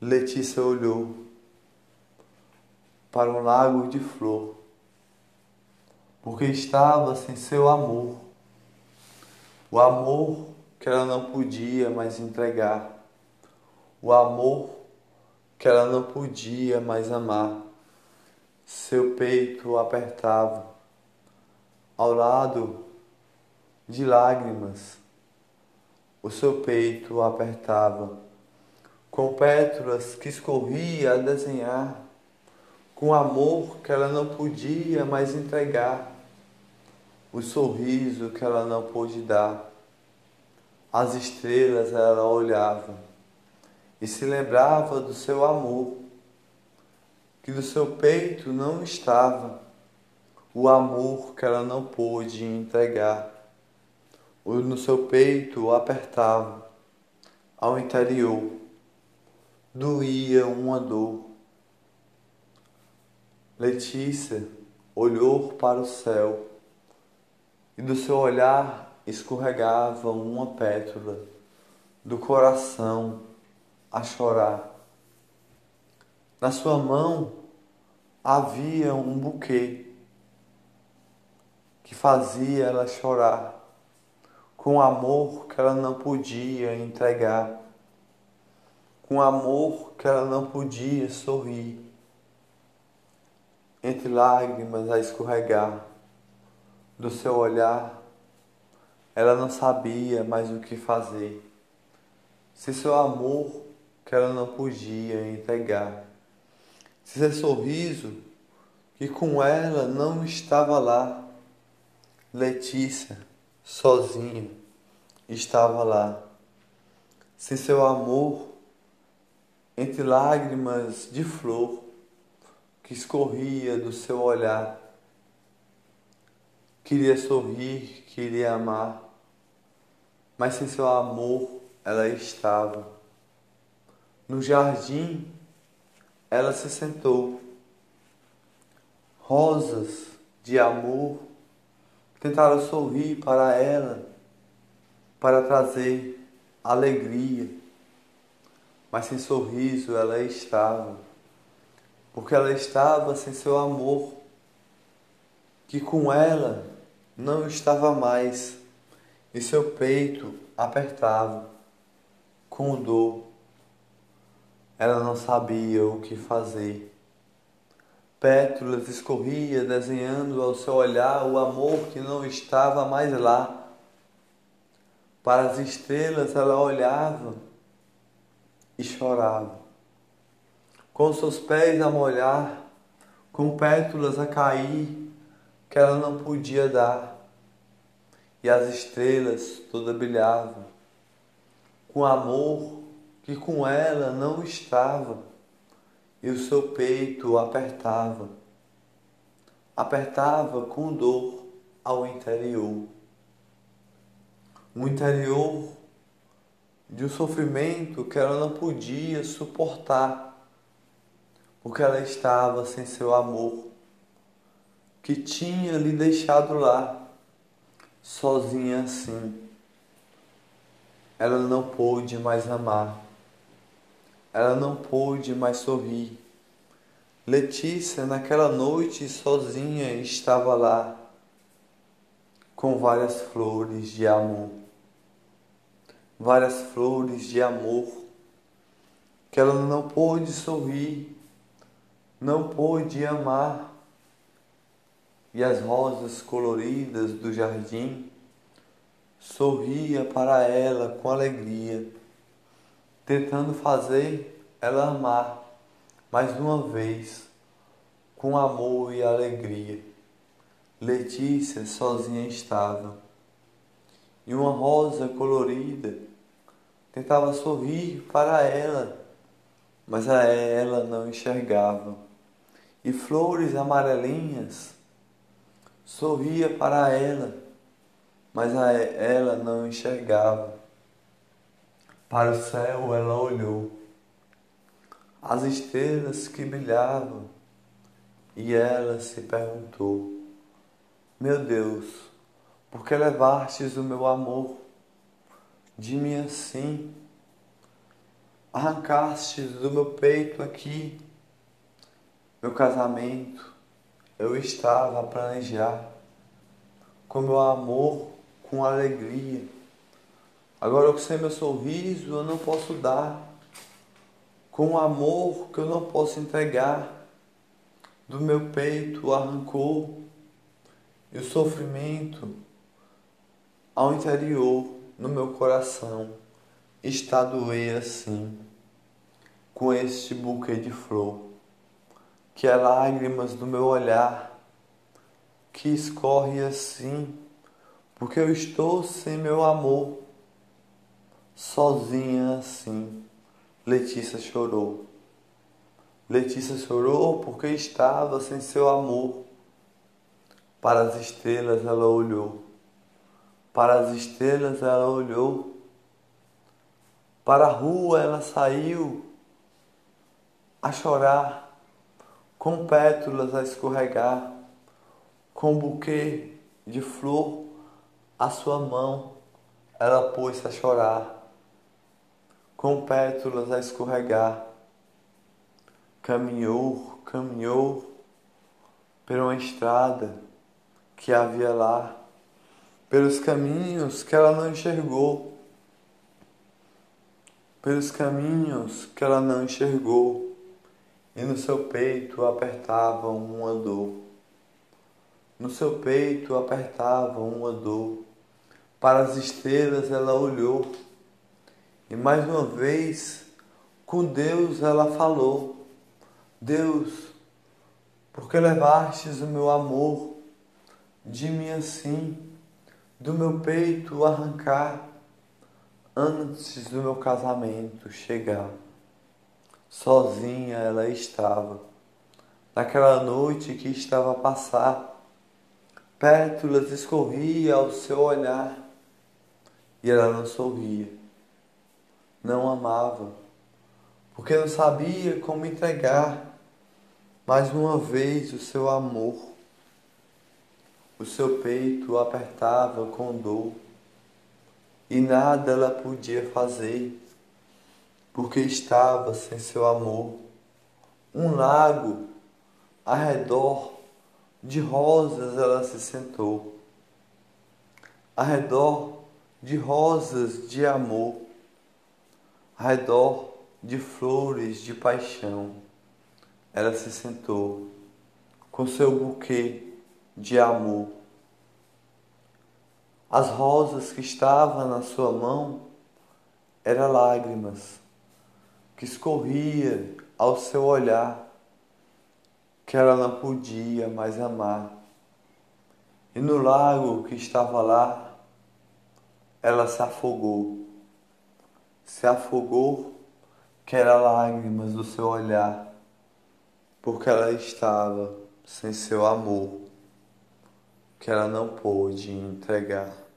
Letícia olhou para um lago de flor, porque estava sem seu amor, o amor que ela não podia mais entregar, o amor que ela não podia mais amar. Seu peito apertava, ao lado de lágrimas, o seu peito apertava com pétalas que escorria a desenhar, com amor que ela não podia mais entregar, o sorriso que ela não pôde dar. As estrelas ela olhava e se lembrava do seu amor, que do seu peito não estava o amor que ela não pôde entregar. No seu peito apertava ao interior doía uma dor. Letícia olhou para o céu e do seu olhar escorregava uma pétala do coração a chorar. Na sua mão havia um buquê que fazia ela chorar com amor que ela não podia entregar com amor que ela não podia sorrir, entre lágrimas a escorregar do seu olhar, ela não sabia mais o que fazer. Se seu amor que ela não podia entregar, se seu sorriso que com ela não estava lá, Letícia, sozinha, estava lá. Se seu amor entre lágrimas de flor que escorria do seu olhar. Queria sorrir, queria amar, mas sem seu amor ela estava. No jardim ela se sentou. Rosas de amor tentaram sorrir para ela, para trazer alegria mas sem sorriso ela estava, porque ela estava sem seu amor, que com ela não estava mais, e seu peito apertava com dor. Ela não sabia o que fazer. Pétalas escorria desenhando ao seu olhar o amor que não estava mais lá. Para as estrelas ela olhava e chorava. Com seus pés a molhar, com pétalas a cair, que ela não podia dar. E as estrelas toda brilhavam, com amor que com ela não estava, e o seu peito apertava, apertava com dor ao interior. O interior de um sofrimento que ela não podia suportar, porque ela estava sem seu amor, que tinha lhe deixado lá, sozinha assim. Ela não pôde mais amar, ela não pôde mais sorrir. Letícia, naquela noite sozinha, estava lá, com várias flores de amor várias flores de amor, que ela não pôde sorrir, não pôde amar, e as rosas coloridas do jardim sorria para ela com alegria, tentando fazer ela amar mais uma vez com amor e alegria. Letícia sozinha estava, e uma rosa colorida tentava sorrir para ela, mas a ela não enxergava. E flores amarelinhas sorria para ela, mas a ela não enxergava. Para o céu ela olhou, as estrelas que brilhavam, e ela se perguntou: Meu Deus, por que levastes o meu amor? de mim assim. arrancaste do meu peito aqui meu casamento. Eu estava a planejar com meu amor, com alegria. Agora eu sem meu sorriso eu não posso dar, com o amor que eu não posso entregar, do meu peito arrancou e o sofrimento ao interior, no meu coração, está doer assim, com este buquê de flor, que é lágrimas do meu olhar, que escorre assim, porque eu estou sem meu amor, sozinha assim. Letícia chorou. Letícia chorou porque estava sem seu amor. Para as estrelas ela olhou para as estrelas ela olhou, para a rua ela saiu a chorar, com pétalas a escorregar, com um buquê de flor a sua mão ela pôs a chorar, com pétalas a escorregar. Caminhou, caminhou por uma estrada que havia lá pelos caminhos que ela não enxergou, pelos caminhos que ela não enxergou, e no seu peito apertava uma dor. No seu peito apertava uma dor. Para as estrelas ela olhou, e mais uma vez com Deus ela falou: Deus, porque levastes o meu amor de mim assim? Do meu peito arrancar antes do meu casamento chegar. Sozinha ela estava, naquela noite que estava a passar, pétalas escorria ao seu olhar e ela não sorria, não amava, porque não sabia como entregar mais uma vez o seu amor o seu peito apertava com dor e nada ela podia fazer, porque estava sem seu amor. Um lago ao redor de rosas ela se sentou, ao redor de rosas de amor, ao redor de flores de paixão, ela se sentou com seu buquê de amor. As rosas que estavam na sua mão eram lágrimas que escorria ao seu olhar, que ela não podia mais amar. E no lago que estava lá, ela se afogou. Se afogou, que era lágrimas do seu olhar, porque ela estava sem seu amor que ela não pôde entregar.